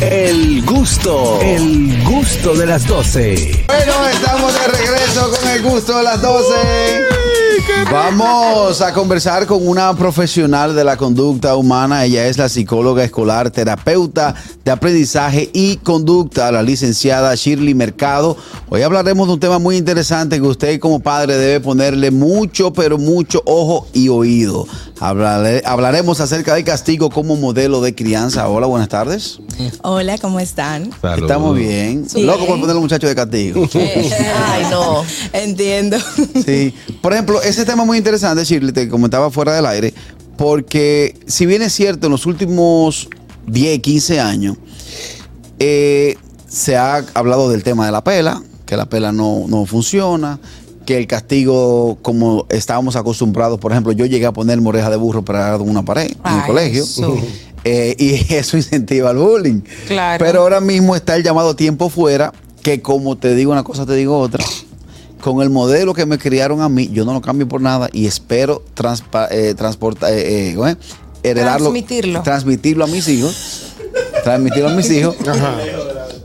El gusto, el gusto de las 12. Bueno, estamos de regreso con el gusto de las 12. Vamos a conversar con una profesional de la conducta humana. Ella es la psicóloga escolar, terapeuta de aprendizaje y conducta, la licenciada Shirley Mercado. Hoy hablaremos de un tema muy interesante que usted como padre debe ponerle mucho, pero mucho ojo y oído. Hablaremos acerca del castigo como modelo de crianza. Hola, buenas tardes. Hola, ¿cómo están? Estamos bien. Sí. Loco por poner a los muchachos de castigo. Ay, no. Entiendo. Sí. Por ejemplo, ese tema muy interesante, Shirley, te comentaba fuera del aire, porque si bien es cierto, en los últimos 10, 15 años, eh, se ha hablado del tema de la pela, que la pela no, no funciona, que el castigo, como estábamos acostumbrados, por ejemplo, yo llegué a poner moreja de burro para una pared en el colegio. eso. Eh, y eso incentiva el bullying. Claro. Pero ahora mismo está el llamado tiempo fuera, que como te digo una cosa, te digo otra. Con el modelo que me criaron a mí, yo no lo cambio por nada y espero transpa- eh, transportar, eh, eh, heredarlo, Transmitirlo. transmitirlo a mis hijos, transmitirlo a mis hijos.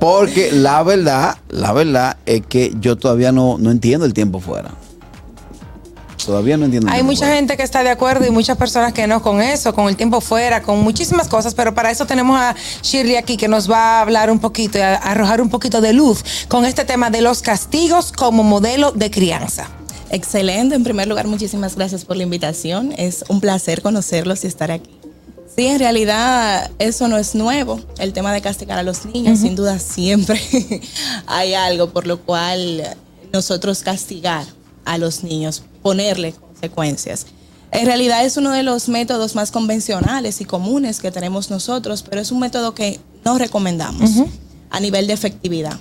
Porque la verdad, la verdad es que yo todavía no, no entiendo el tiempo fuera. Todavía no entiendo. el Hay mucha gente que está de acuerdo y muchas personas que no con eso, con el tiempo fuera, con muchísimas cosas, pero para eso tenemos a Shirley aquí que nos va a hablar un poquito y a arrojar un poquito de luz con este tema de los castigos como modelo de crianza. Excelente. En primer lugar, muchísimas gracias por la invitación. Es un placer conocerlos y estar aquí. Sí, en realidad eso no es nuevo. El tema de castigar a los niños, sin duda, siempre hay algo por lo cual nosotros castigar a los niños, ponerle consecuencias. En realidad es uno de los métodos más convencionales y comunes que tenemos nosotros, pero es un método que no recomendamos a nivel de efectividad.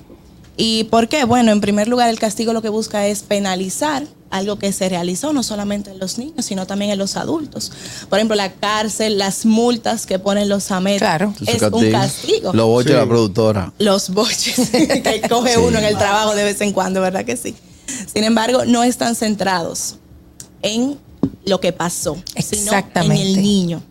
¿Y por qué? Bueno, en primer lugar, el castigo lo que busca es penalizar algo que se realizó no solamente en los niños, sino también en los adultos. Por ejemplo, la cárcel, las multas que ponen los AMET Claro. Es un castigo. Los boches de la productora. Los boches que coge Sí. uno en el trabajo de vez en cuando, ¿verdad que sí? Sin embargo, no están centrados en lo que pasó, sino Exactamente. en el niño.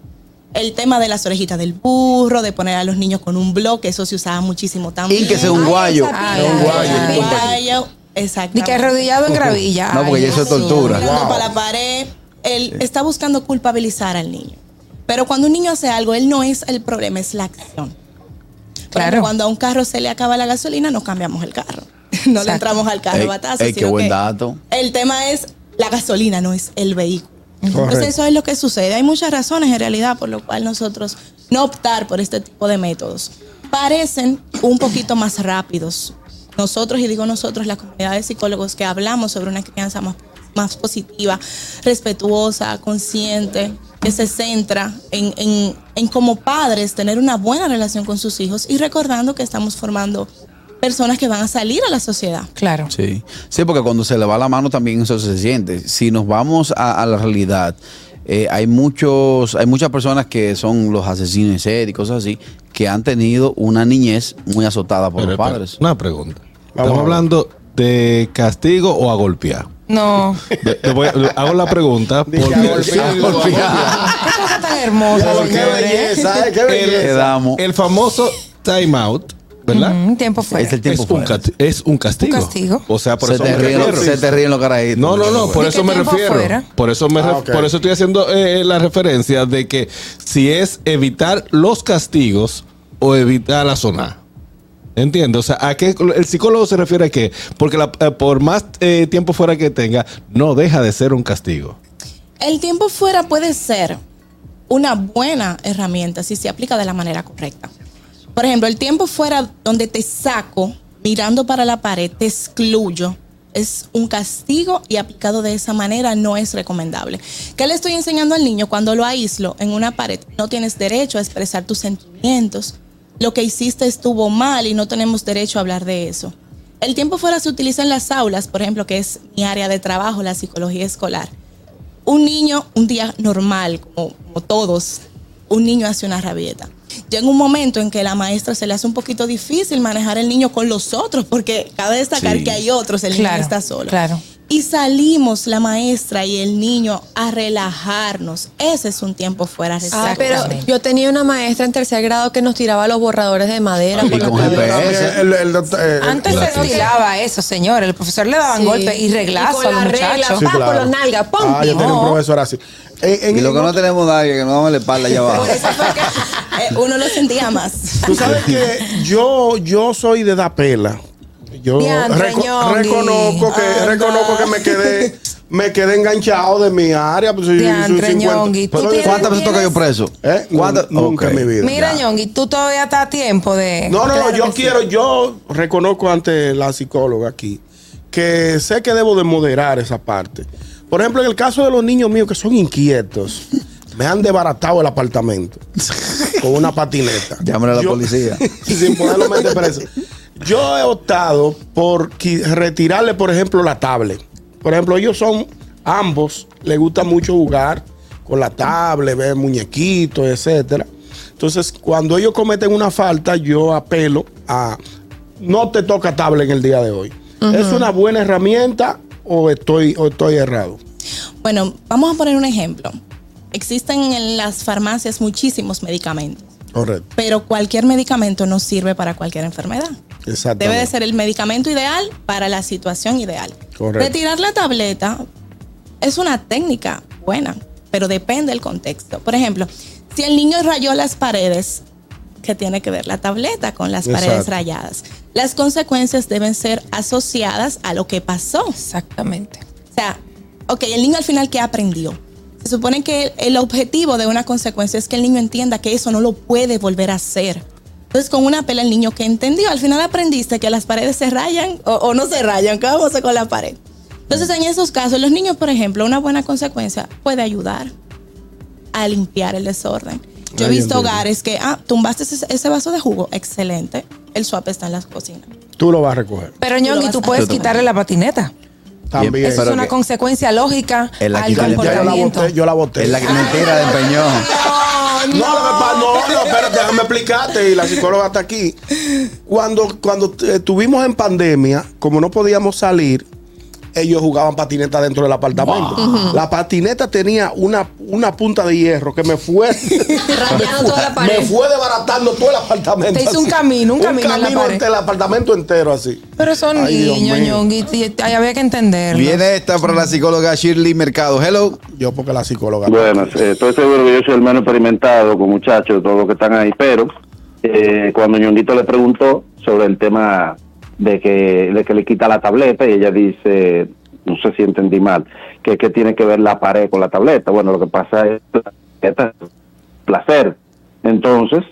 El tema de las orejitas del burro, de poner a los niños con un bloque, eso se usaba muchísimo también. Y que sea un guayo. Ay, Un guayo. pila. Un guayo, Ni exactamente. que arrodillado en gravilla. No, porque Ay, ya eso es tortura. Mirando para la pared. Él está buscando culpabilizar al niño. Pero cuando un niño hace algo, él no es el problema, es la acción. Claro. cuando a un carro se le acaba la gasolina, no cambiamos el carro. No le entramos al carro Ey, batazo. ey, qué sino buen que dato. El tema es la gasolina, no es el vehículo. Entonces eso es lo que sucede. Hay muchas razones en realidad por lo cual nosotros no optar por este tipo de métodos. Parecen un poquito más rápidos. Nosotros, y digo nosotros, la comunidad de psicólogos que hablamos sobre una crianza más, más positiva, respetuosa, consciente, que se centra en, en, en como padres tener una buena relación con sus hijos y recordando que estamos formando personas que van a salir a la sociedad. Claro. Sí, sí, porque cuando se le va la mano también eso se siente. Si nos vamos a, a la realidad, eh, hay muchos, hay muchas personas que son los asesinos en serie y cosas así, que han tenido una niñez muy azotada por Pero, los pero, padres. Una pregunta. Vamos ¿Estamos hablando de castigo o a golpear? No. Le- le voy a- le hago la pregunta porque Dije, a golpear, Sí, golpear. Qué cosa tan hermosa, Qué belleza, eh, qué el, belleza. Quedamos. el famoso time out, ¿verdad? Mm, tiempo fuera. Es el tiempo es, un fuera. casti- es un castigo. Un castigo. O sea, por se, eso te me ríen, refiero. se te ríen los carajitos. No, no, no, por ¿Y eso me tiempo refiero. fuera? Por eso me Ah, por eso estoy haciendo eh, la referencia de que si es evitar los castigos o evitar la zona. ¿Entiendes? O sea, ¿a qué el psicólogo se refiere a qué? Porque la- eh, por más eh, tiempo fuera que tenga, no deja de ser un castigo. El tiempo fuera puede ser una buena herramienta si se aplica de la manera correcta. Por ejemplo, el tiempo fuera donde te saco mirando para la pared, te excluyo, es un castigo y aplicado de esa manera no es recomendable. ¿Qué le estoy enseñando al niño cuando lo aíslo en una pared? No tienes derecho a expresar tus sentimientos. Lo que hiciste estuvo mal y no tenemos derecho a hablar de eso. El tiempo fuera se utiliza en las aulas, por ejemplo, que es mi área de trabajo, la psicología escolar un niño, un día normal, como, como todos, un niño hace una rabieta. Llega un momento en que la maestra se le hace un poquito difícil manejar el niño con los otros, porque cabe destacar Sí. que hay otros, el niño Claro, está solo. claro. Y salimos la maestra y el niño a relajarnos. Ese es un tiempo fuera. Ah, pero yo tenía una maestra en tercer grado que nos tiraba los borradores de madera. Y por la. GPS. El- el eh, Antes se estilaba eso, señor. El profesor le daban Sí. golpes y reglazo Y a los la regla, muchachos. Sí, claro. por los nalgas, ¡pum! Ah, yo tenía un No. profesor así. En- en- Y lo que no tenemos nadie, que no damos la espalda allá abajo. Por eso fue que eh, uno lo sentía más. Tú sabes que yo, yo soy de da pela. Yo Diantre, reco- Ñongui. reconozco que Anda. reconozco que me quedé me quedé enganchado de mi área. Pues, soy- soy Diantre, 50. Ñongui, tú tienes- ¿Cuántas veces toca yo preso? ¿Eh? ¿Cuántas? Nunca en mi vida. Mira. Ñongui, tú todavía estás a tiempo de. No, no, no, yo quiero, yo reconozco ante la psicóloga aquí que sé que debo de moderar esa parte. Por ejemplo, en el caso de los niños míos que son inquietos, me han desbaratado el apartamento con una patineta. Llámale a la Yo- policía. sin poderlo meter preso. Yo he optado por retirarle, por ejemplo, la tablet. Por ejemplo, ellos son, ambos, les gusta mucho jugar con la tablet, ver muñequitos, etcétera. Entonces, cuando ellos cometen una falta, yo apelo a no te toca tablet en el día de hoy. ¿Es una buena herramienta o estoy, o estoy errado? Bueno, vamos a poner un ejemplo. Existen en las farmacias muchísimos medicamentos, Correcto. pero cualquier medicamento no sirve para cualquier enfermedad. Exactamente. Debe de ser el medicamento ideal para la situación ideal. Correcto. Retirar la tableta es una técnica buena, pero depende del contexto. Por ejemplo, si el niño rayó las paredes, ¿qué tiene que ver la tableta con las paredes Exacto. rayadas? Las consecuencias deben ser asociadas a lo que pasó. Exactamente. O sea, ok, el niño al final, ¿qué aprendió? Se supone que el, objetivo de una consecuencia es que el niño entienda que eso no lo puede volver a hacer. Entonces, con una pela, el niño que entendió, al final aprendiste que las paredes se rayan o, o no se rayan, ¿qué vamos a hacer con la pared? Entonces, en esos casos, los niños, por ejemplo, una buena consecuencia puede ayudar a limpiar el desorden. Yo he visto hogares que, ah, tumbaste ese, ese vaso de jugo, excelente, el swap está en la cocina. Tú lo vas a recoger. Pero Tú vas tú a- puedes quitarle la patineta. También. Eso es Pero una que- consecuencia lógica Él la al Ya yo la comportamiento. boté, yo la boté. Es la que mentira de empeñó. No, lo que no, no, espérate, déjame explicarte y la psicóloga está aquí. Cuando, cuando eh, estuvimos en pandemia, como no podíamos salir, ellos jugaban patineta dentro del apartamento. La patineta tenía una, una punta de hierro que me fue Rayando toda la me pared. fue desbaratando todo el apartamento. Te hizo un camino, un camino en la pared. entre el apartamento entero así. Pero son niños, mío. Ñongui, y- y había que entenderlo. Viene esta para la psicóloga Shirley Mercado. Hello. Yo porque la psicóloga. Buenas, eh, estoy seguro que yo soy el menos experimentado con muchachos, todos los que están ahí, pero eh, cuando Ñonguito le preguntó sobre el tema de que, de que le quita la tableta y ella dice, no sé si entendí mal, que, que tiene que ver la pared con la tableta. Bueno, lo que pasa es que la tableta es placer. Entonces,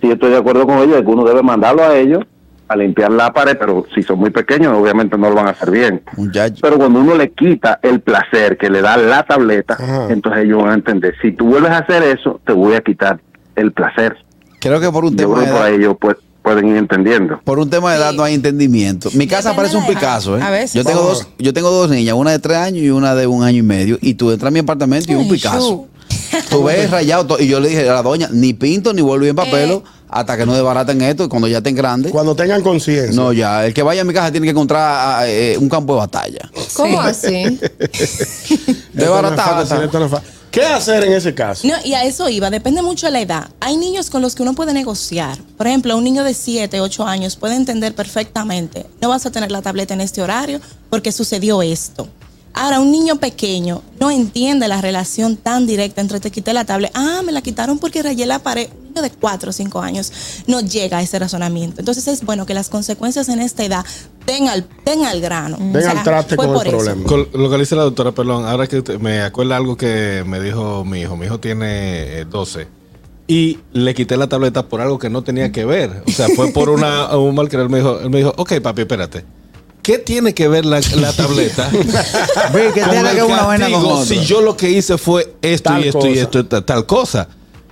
sí estoy de acuerdo con ella que uno debe mandarlo a ellos a limpiar la pared, pero si son muy pequeños, obviamente no lo van a hacer bien. Muchacho. Pero cuando uno le quita el placer que le da la tableta, Ajá. entonces ellos van a entender, si tú vuelves a hacer eso, te voy a quitar el placer. Creo que por un Yo tema de edad, ellos pues, pueden ir entendiendo. por un tema de edad no hay entendimiento. Mi casa parece un. Picasso, ¿eh? A veces. Yo tengo dos, yo tengo dos niñas, una de tres años y una de un año y medio. Y tú entras a mi apartamento y un Picasso. Tú ves rayado todo. Y yo le dije a la doña, ni pinto ni vuelvo en papel Eh. hasta que no desbaraten esto. Y cuando ya estén grandes. Cuando tengan conciencia. No, ya. El que vaya a mi casa tiene que encontrar ah, eh, un campo de batalla. ¿Cómo así? Desbaratado. ¿Qué hacer en ese caso? No, y a eso iba, depende mucho de la edad. Hay niños con los que uno puede negociar. Por ejemplo, un niño de 7, 8 años puede entender perfectamente, no vas a tener la tableta en este horario porque sucedió esto. Ahora, un niño pequeño no entiende la relación tan directa entre te quité la tablet, ah, me la quitaron porque rayé la pared. Un niño de 4 o 5 años no llega a ese razonamiento. Entonces es bueno que las consecuencias en esta edad den al, den al grano. Den al traste con el problema. Con lo que dice la doctora, perdón, ahora que me acuerda algo que me dijo mi hijo. Mi hijo tiene eh, 12 y le quité la tableta por algo que no tenía que ver. O sea, fue por una, un mal querer. Él me dijo, él me dijo, ok, papi, espérate. ¿Qué tiene que ver la, la tableta? Ve que tiene que una vaina con otra. si yo lo que hice fue esto Tal y esto y cosa. esto y ta- tal cosa.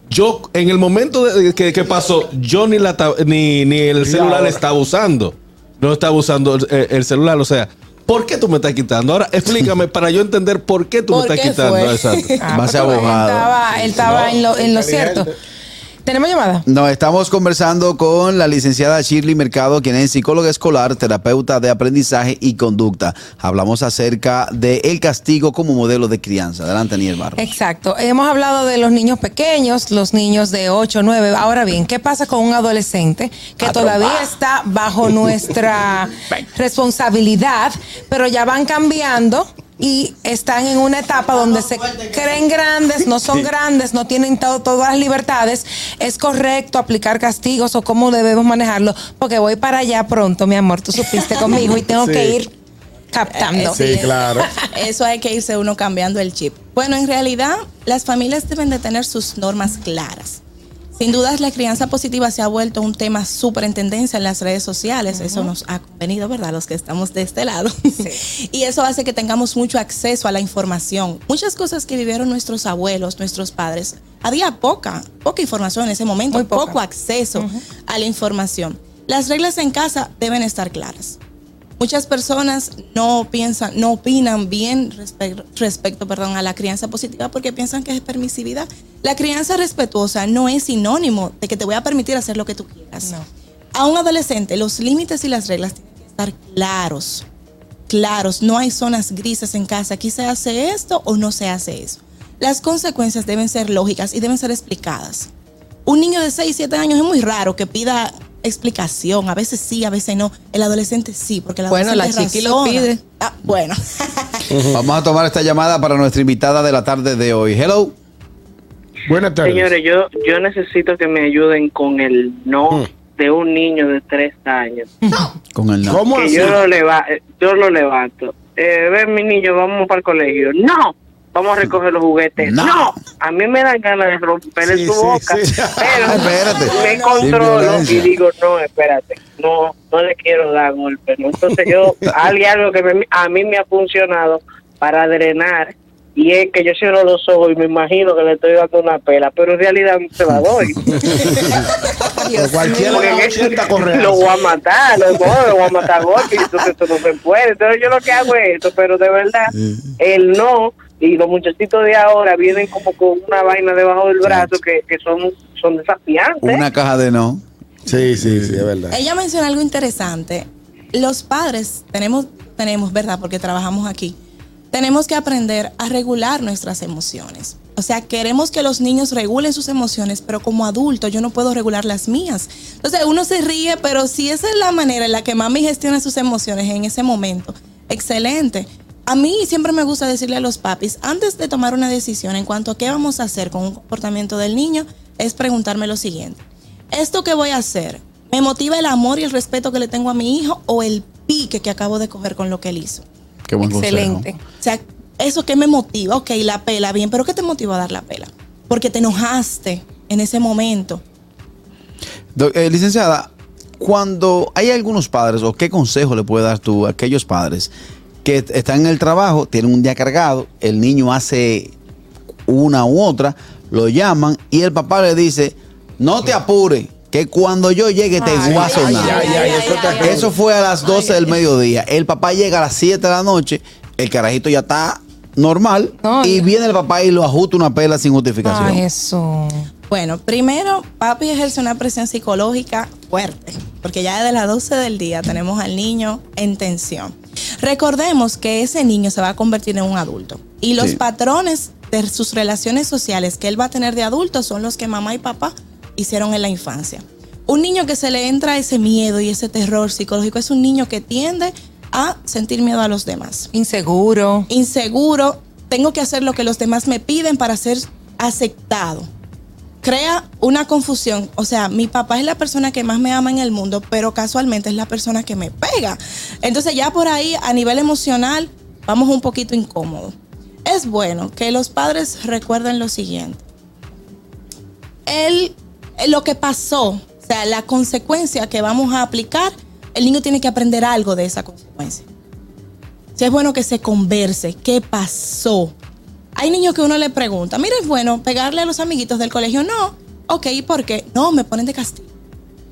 Yo, en el momento de- que, que pasó, yo ni, la ni, ni el celular estaba usando. No estaba usando el, el celular. O sea, ¿por qué tú me estás quitando? Ahora explícame para yo entender por qué tú me ¿Por estás qué quitando. fue? Exacto. Ah, Va a ser porque abogado. Él estaba, él estaba en lo, en lo inteligente. cierto. ¿Tenemos llamada? No, estamos conversando con la licenciada Shirley Mercado, quien es psicóloga escolar, terapeuta de aprendizaje y conducta. Hablamos acerca del el castigo como modelo de crianza. Adelante, Daniel Barros. Exacto. Hemos hablado de los niños pequeños, los niños de 8, 9. Ahora bien, ¿qué pasa con un adolescente que todavía está bajo nuestra responsabilidad, pero ya van cambiando? Y están en una etapa donde se creen grandes, no son grandes, no tienen to- todas las libertades. ¿Es correcto aplicar castigos o cómo debemos manejarlo? Porque voy para allá pronto, mi amor. Tú supiste conmigo y tengo Sí. que ir captando. Sí, claro. Eso hay que irse uno cambiando el chip. Bueno, en realidad, las familias deben de tener sus normas claras. Sin dudas, la crianza positiva se ha vuelto un tema súper en tendencia en las redes sociales. Eso nos ha convenido, ¿verdad? Los que estamos de este lado. y eso hace que tengamos mucho acceso a la información. Muchas cosas que vivieron nuestros abuelos, nuestros padres. Había poca, poca información en ese momento, Muy poco acceso a la información. Las reglas en casa deben estar claras. Muchas personas no piensan, no opinan bien respe- respecto, perdón, a la crianza positiva porque piensan que es permisividad. La crianza respetuosa no es sinónimo de que te voy a permitir hacer lo que tú quieras. No. A un adolescente, los límites y las reglas tienen que estar claros. Claros, no hay zonas grises en casa. Aquí se hace esto o no se hace eso. Las consecuencias deben ser lógicas y deben ser explicadas. Un niño de 6, 7 años es muy raro que pida explicación. A veces sí, a veces no. El adolescente sí, porque el Bueno, adolescente la chiqui lo pide. Ah, bueno. Vamos a tomar esta llamada para nuestra invitada de la tarde de hoy. Hello. Buenas tardes. Señores, yo, yo necesito que me ayuden con el no Mm. de un niño de tres años. Con el no. ¿Cómo Que así? yo lo, leva eh, yo lo levanto. Eh, ven, mi niño, vamos para el colegio. No, vamos a recoger los juguetes. No. No, a mí me dan ganas de romperle Sí, su sí, boca. sí. Pero Espérate. me controlo y digo, no, espérate, no, no le quiero dar golpe. ¿no? Entonces yo, hay algo que me- a mí me ha funcionado para drenar. Y es que yo cierro los ojos y me imagino que le estoy dando una pela, pero en realidad no se la doy. Pero cualquiera Porque de es los que 80 corre lo voy a matar, lo voy, lo voy a matar a golpe, y entonces esto no se puede. Entonces yo lo que hago es esto, pero de verdad, el no, y los muchachitos de ahora vienen como con una vaina debajo del brazo que, que son, son desafiantes. Una caja de no. Sí, sí, sí, es verdad. Ella menciona algo interesante. Los padres tenemos, tenemos, ¿verdad? Porque trabajamos aquí. Tenemos que aprender a regular nuestras emociones. O sea, queremos que los niños regulen sus emociones, pero como adulto yo no puedo regular las mías. Entonces uno se ríe, pero si esa es la manera en la que mami gestiona sus emociones en ese momento, excelente. A mí siempre me gusta decirle a los papis, antes de tomar una decisión en cuanto a qué vamos a hacer con un comportamiento del niño, es preguntarme lo siguiente. ¿Esto que voy a hacer me motiva el amor y el respeto que le tengo a mi hijo o el pique que acabo de coger con lo que él hizo? Qué buen Excelente. consejo. O sea, eso que me motiva, ok, la pela, bien, pero ¿qué te motiva a dar la pela? Porque te enojaste en ese momento. Do- eh, licenciada, cuando hay algunos padres, o qué consejo le puede dar tú a aquellos padres que est- están en el trabajo, tienen un día cargado, el niño hace una u otra, lo llaman y el papá le dice, no te apures, que cuando yo llegue te Ay, voy a sonar. ay, ay, eso fue a las 12 del mediodía. El papá llega a las 7 de la noche, el carajito ya está normal No, y viene el papá y lo ajusta una pela sin justificación. Ay, eso. Bueno, primero, papi ejerce una presión psicológica fuerte, porque ya desde las 12 del día tenemos al niño en tensión. Recordemos que ese niño se va a convertir en un adulto y los Sí. patrones de sus relaciones sociales que él va a tener de adulto son los que mamá y papá hicieron en la infancia. Un niño que se le entra ese miedo y ese terror psicológico es un niño que tiende a sentir miedo a los demás Inseguro. inseguro, tengo que hacer lo que los demás me piden para ser aceptado. Crea una confusión. O sea, mi papá es la persona que más me ama en el mundo, pero casualmente es la persona que me pega. Entonces ya por ahí, a nivel emocional, vamos un poquito incómodos. Es bueno que los padres recuerden lo siguiente. El, lo que pasó, o sea, la consecuencia que vamos a aplicar, el niño tiene que aprender algo de esa consecuencia. Si es bueno que se converse, ¿qué pasó? Hay niños que uno le pregunta, mira, es bueno pegarle a los amiguitos del colegio. No, ok, ¿y por qué? No, me ponen de castigo.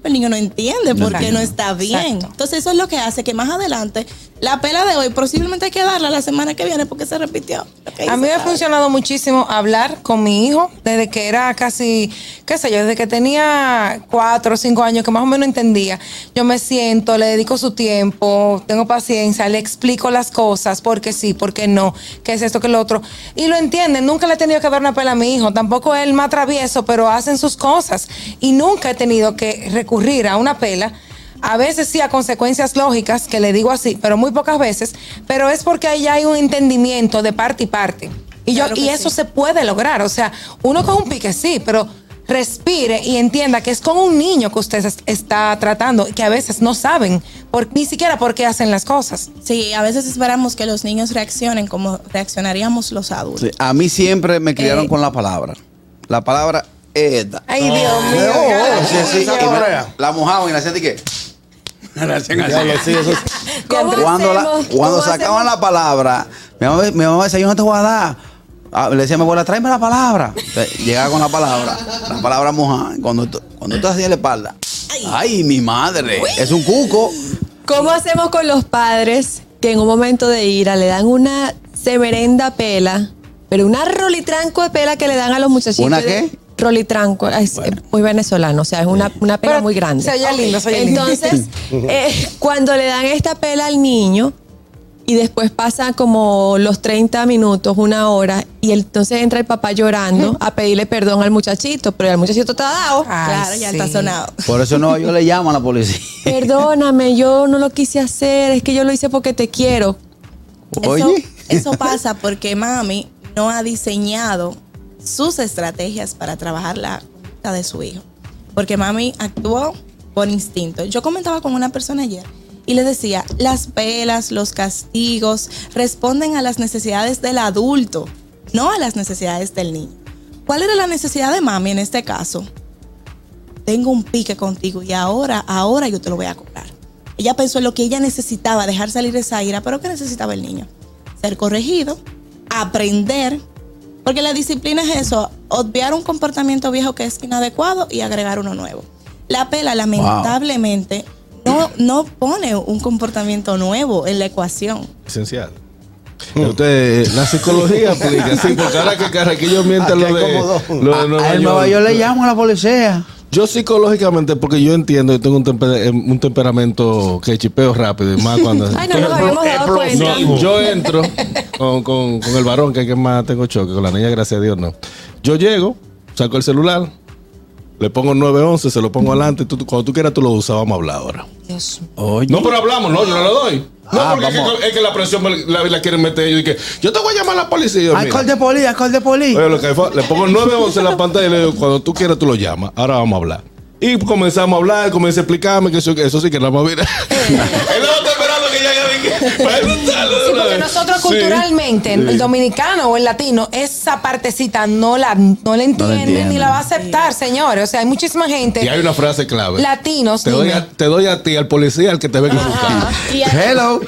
El niño no entiende por qué no está bien. Exacto. Entonces eso es lo que hace que más adelante La pela de hoy posiblemente hay que darla la semana que viene porque se repitió. A mí me ha funcionado muchísimo hablar con mi hijo desde que era casi, qué sé yo, desde que tenía cuatro o cinco años, que más o menos entendía. Yo me siento, le dedico su tiempo, tengo paciencia, le explico las cosas, porque sí, porque no, qué es esto, que lo otro. Y lo entienden, nunca le he tenido que dar una pela a mi hijo, tampoco él más travieso, pero hacen sus cosas. Y nunca he tenido que recurrir a una pela. A veces sí a consecuencias lógicas, que le digo así, pero muy pocas veces, pero es porque ahí ya hay un entendimiento de parte y parte. Y, yo, Claro que y eso sí. se puede lograr. O sea, uno con un pique sí, pero respire y entienda que es con un niño que usted es- está tratando, que a veces no saben por, ni siquiera por qué hacen las cosas. Sí, a veces esperamos que los niños reaccionen como reaccionaríamos los adultos. Sí, A mí siempre me criaron Eh. con la palabra. La palabra esta. Ay, Dios mío. Oh, sí, sí, correa. la mojaban y la hacían de qué. La hacían así. Diablo, sí, eso es- ¿Cómo Cuando, la- hacemos? cuando ¿Cómo sacaban hacemos? la palabra, mi mamá, mi mamá decía, yo no te voy a dar. Ah, le decía a mi abuela, tráeme la palabra. Entonces, Llegaba con la palabra, la palabra mojada. Cuando, tú- cuando tú hacías la espalda, ay, mi madre, es un cuco. ¿Cómo hacemos con los padres que en un momento de ira le dan una semerenda pela, pero una rolitranco de pela que le dan a los muchachitos? ¿Una de- qué? Rolitranco, Ay, es muy venezolano, o sea, es una, una pela Pero muy grande. se oye lindo, se oye lindo. Entonces, eh, cuando le dan esta pela al niño y después pasa como los 30 minutos, una hora, y entonces entra el papá llorando a pedirle perdón al muchachito, pero el muchachito está dado. Ay, claro, ya sí. está sonado. Por eso no, yo le llamo a la policía. Perdóname, yo no lo quise hacer, es que yo lo hice porque te quiero. Eso, Oye. eso pasa porque mami no ha diseñado sus estrategias para trabajar la de su hijo. Porque mami actuó por instinto. Yo comentaba con una persona ayer y le decía, las pelas, los castigos responden a las necesidades del adulto, no a las necesidades del niño. ¿Cuál era la necesidad de mami en este caso? Tengo un pique contigo y ahora, ahora yo te lo voy a cobrar. Ella pensó en lo que ella necesitaba, dejar salir esa ira, pero ¿qué necesitaba el niño? Ser corregido, aprender, porque la disciplina es eso, obviar un comportamiento viejo que es inadecuado y agregar uno nuevo. La pela lamentablemente no, no pone un comportamiento nuevo en la ecuación. Esencial. Usted, la psicología aplica, sí, porque ahora que Carraquillo miente lo de, lo de Nueva A, a Nueva York le llamo a la policía. Yo psicológicamente, porque yo entiendo, yo tengo un, temper- un temperamento que chipeo rápido y más cuando... Ay, no nos habíamos dado cuenta. No, yo entro con, con- con el varón, que es que más tengo choque, con la niña, gracias a Dios, no. Yo llego, saco el celular, le pongo 911, se lo pongo adelante, y tú, cuando tú quieras tú lo usas, vamos a hablar ahora. Dios. Oye. No, pero hablamos, no, yo no lo doy. No, Ah, porque es que, es que la presión me la, la quieren meter. Yo dije, yo te voy a llamar a la policía. Y mira, Alcohol de poli, alcohol de poli. Oye, lo que fue, le pongo el 911 en la pantalla y le digo, cuando tú quieras tú lo llamas. Ahora vamos a hablar. Y comenzamos a hablar, comencé a explicarme que eso, que eso sí que nada más. Él no Sí, porque nosotros Sí. culturalmente, el dominicano o el latino, esa partecita no la, no la entiende ni la va a aceptar, señores. O sea, hay muchísima gente, Y hay una frase clave. latinos, te, doy a, te doy a ti, al policía, al que te venga a buscar. Hello.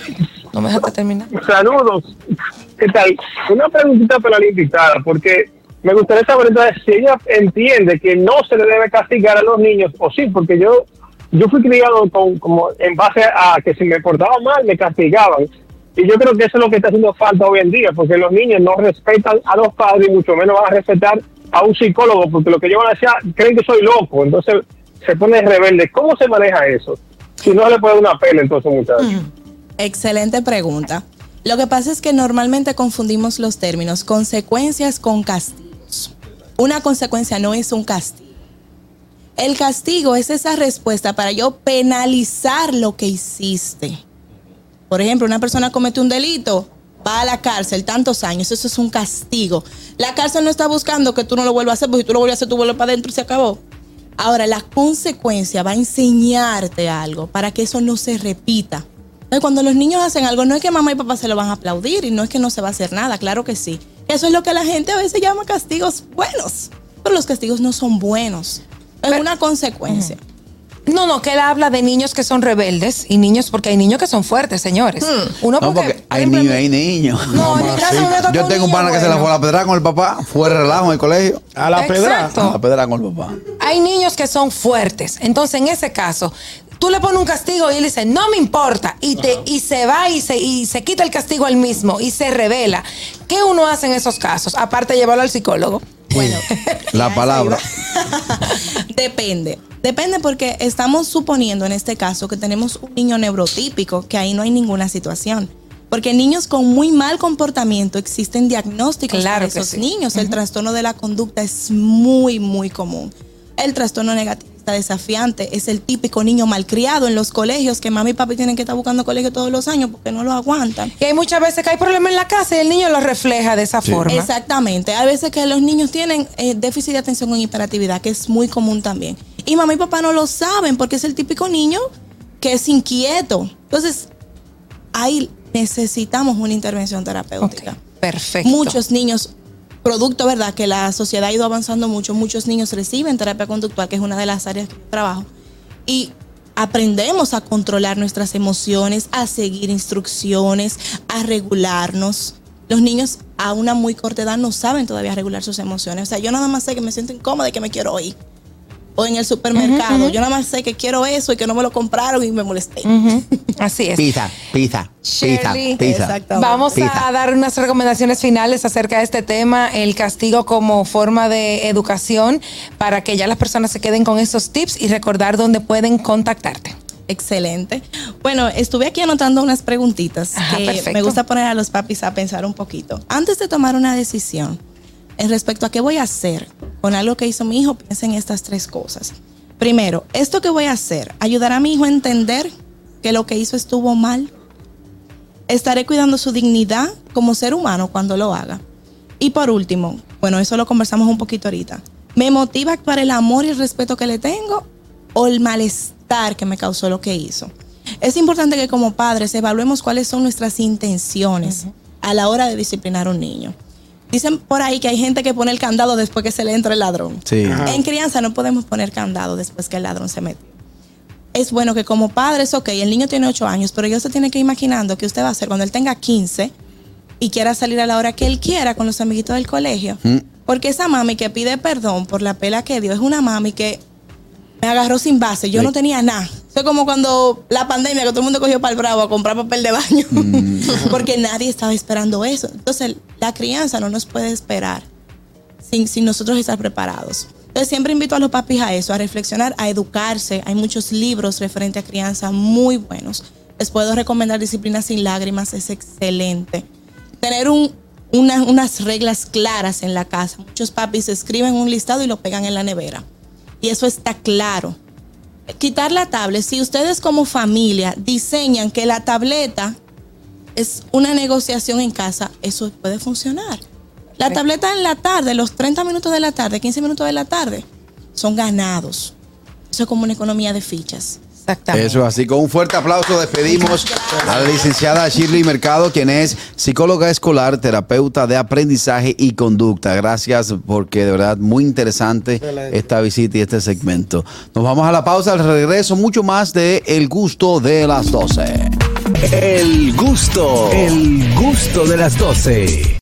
no me dejaste terminar. Saludos. ¿Qué tal? Una preguntita para la invitada, porque me gustaría saber entonces si ella entiende que no se le debe castigar a los niños, o sí, porque yo yo fui criado como en base a que si me portaba mal me castigaban. Y yo creo que eso es lo que está haciendo falta hoy en día, porque los niños no respetan a los padres y mucho menos van a respetar a un psicólogo, porque lo que yo van a decir, creen que soy loco, entonces se pone rebelde. ¿Cómo se maneja eso? Si no le puede una pena, entonces, muchachos. Excelente pregunta. Lo que pasa es que normalmente confundimos los términos consecuencias con castigos. Una consecuencia no es un castigo. El castigo es esa respuesta para yo penalizar lo que hiciste. Por ejemplo, una persona comete un delito, va a la cárcel tantos años, eso es un castigo. La cárcel no está buscando que tú no lo vuelvas a hacer, porque si tú lo vuelves a hacer, tú vuelves para adentro y se acabó. Ahora, la consecuencia va a enseñarte algo para que eso no se repita. Cuando los niños hacen algo, no es que mamá y papá se lo van a aplaudir y no es que no se va a hacer nada, claro que sí. Eso es lo que la gente a veces llama castigos buenos, pero los castigos no son buenos. Es una consecuencia. No, no, que él habla de niños que son rebeldes y niños, porque hay niños que son fuertes, señores. Uno No, porque, porque por hay niños, hay niños. No, en mi caso me tocó Yo tengo un pana que se la fue a la pedra con el papá, fue relajo en el colegio. A la pedra. A la pedra con el papá. Hay niños que son fuertes. Entonces, en ese caso, tú le pones un castigo y él dice, no me importa, y, te, y se va y se, y se quita el castigo al mismo y se revela. ¿Qué uno hace en esos casos? Aparte de llevarlo al psicólogo. Bueno, La palabra. Depende. Depende porque estamos suponiendo en este caso que tenemos un niño neurotípico, que ahí no hay ninguna situación. Porque niños con muy mal comportamiento existen diagnósticos Claro para esos sí. niños. El trastorno de la conducta es muy, muy común. El trastorno negativista desafiante es el típico niño malcriado en los colegios que mami y papi tienen que estar buscando colegio todos los años porque no lo aguantan. Y hay muchas veces que hay problemas en la casa y el niño lo refleja de esa forma. Exactamente. Hay veces que los niños tienen eh, déficit de atención con hiperactividad, que es muy común también. Y mamá y papá no lo saben porque es el típico niño que es inquieto. Entonces, ahí necesitamos una intervención terapéutica. Perfecto. Muchos niños, producto, ¿verdad? Que la sociedad ha ido avanzando mucho, muchos niños reciben terapia conductual, que es una de las áreas que trabajo. Y aprendemos a controlar nuestras emociones, a seguir instrucciones, a regularnos. Los niños a una muy corta edad no saben todavía regular sus emociones. O sea, yo nada más sé que me siento incómoda y que me quiero ir. O en el supermercado, yo nada más sé que quiero eso y que no me lo compraron y me molesté. Así es. Pizza, pizza, pizza, Shirley, pizza. exactamente. Vamos Pizza. a dar unas recomendaciones finales acerca de este tema, el castigo como forma de educación, para que ya las personas se queden con esos tips y recordar dónde pueden contactarte. Excelente. Bueno, estuve aquí anotando unas preguntitas Ajá, que perfecto. me gusta poner a los papis a pensar un poquito. Antes de tomar una decisión en respecto a qué voy a hacer con algo que hizo mi hijo, piensen en estas tres cosas. Primero, esto que voy a hacer ayudará a mi hijo a entender que lo que hizo estuvo mal. Estaré cuidando su dignidad como ser humano cuando lo haga. Y por último, bueno, eso lo conversamos un poquito ahorita. ¿Me motiva a actuar el amor y el respeto que le tengo o el malestar que me causó lo que hizo? Es importante que como padres evaluemos cuáles son nuestras intenciones a la hora de disciplinar a un niño. Dicen por ahí que hay gente que pone el candado después que se le entra el ladrón. Sí. En crianza no podemos poner candado después que el ladrón se metió. Es bueno que como padres, ok, el niño tiene 8 años, pero ya se tiene que ir imaginando qué usted va a hacer cuando él tenga 15 y quiera salir a la hora que él quiera con los amiguitos del colegio. Porque esa mami que pide perdón por la pela que dio es una mami que me agarró sin base. Yo no tenía nada. Eso es como cuando la pandemia, que todo el mundo cogió para el bravo a comprar papel de baño. Porque nadie estaba esperando eso. Entonces, la crianza no nos puede esperar sin, sin nosotros estar preparados. Entonces, siempre invito a los papis a eso, a reflexionar, a educarse. Hay muchos libros referente a crianza muy buenos. Les puedo recomendar Disciplina sin lágrimas, es excelente. Tener un- una- unas reglas claras en la casa. Muchos papis escriben un listado y lo pegan en la nevera. Y eso está claro. Quitar la tablet. Si ustedes como familia diseñan que la tableta es una negociación en casa, eso puede funcionar. La tableta en la tarde, los 30 minutos de la tarde, 15 minutos de la tarde, son ganados. Eso es como una economía de fichas. Exactamente. Eso es así. Con un fuerte aplauso despedimos a la licenciada Shirley Mercado, quien es psicóloga escolar, terapeuta de aprendizaje y conducta. Gracias porque de verdad muy interesante esta visita y este segmento. Nos vamos a la pausa, al regreso mucho más de El gusto de las 12. El gusto, el gusto de las 12.